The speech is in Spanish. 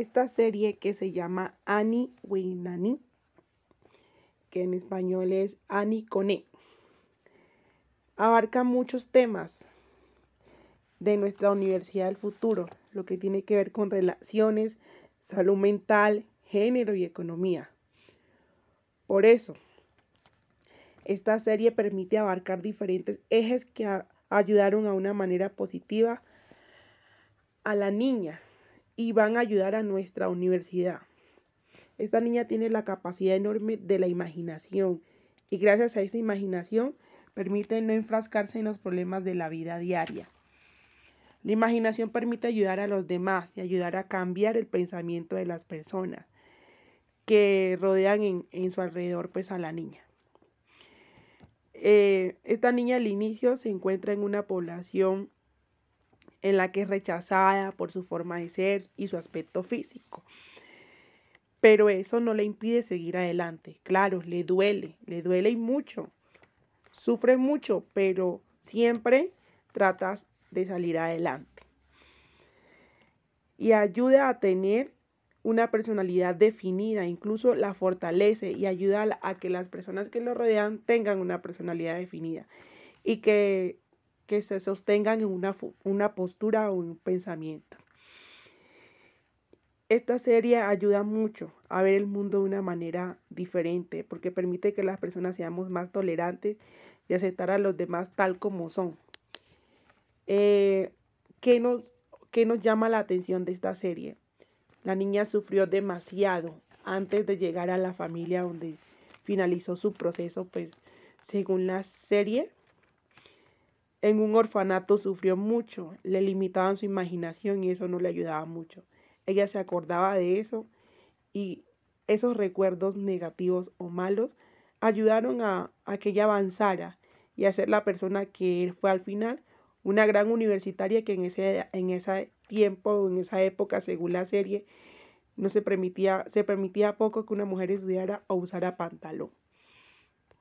esta serie que se llama Annie Winani, que en español es Annie Cone, abarca muchos temas de nuestra Universidad del Futuro, lo que tiene que ver con relaciones, salud mental, género y economía. Por eso, esta serie permite abarcar diferentes ejes que ayudaron a una manera positiva a la niña y van a ayudar a nuestra universidad. Esta niña tiene la capacidad enorme de la imaginación y gracias a esa imaginación permite no enfrascarse en los problemas de la vida diaria. La imaginación permite ayudar a los demás y ayudar a cambiar el pensamiento de las personas que rodean en, su alrededor pues a la niña. Eh, esta niña al inicio se encuentra en una población en la que es rechazada por su forma de ser y su aspecto físico. Pero eso no le impide seguir adelante. Claro, le duele, le duele y mucho. Sufre mucho, pero siempre tratas de salir adelante. Y ayuda a tener una personalidad definida, incluso la fortalece y ayuda a, que las personas que lo rodean tengan una personalidad definida y que, que se sostengan en una, una postura o un pensamiento. Esta serie ayuda mucho a ver el mundo de una manera diferente porque permite que las personas seamos más tolerantes y aceptar a los demás tal como son. Eh, ¿qué, nos, ¿Qué nos llama la atención de esta serie? La niña sufrió demasiado antes de llegar a la familia donde finalizó su proceso, pues según la serie, en un orfanato sufrió mucho, le limitaban su imaginación y eso no le ayudaba mucho. Ella se acordaba de eso y esos recuerdos negativos o malos ayudaron a, que ella avanzara y a ser la persona que fue al final una gran universitaria que en ese, en ese tiempo, en esa época, según la serie, no se permitía, se permitía poco que una mujer estudiara o usara pantalón.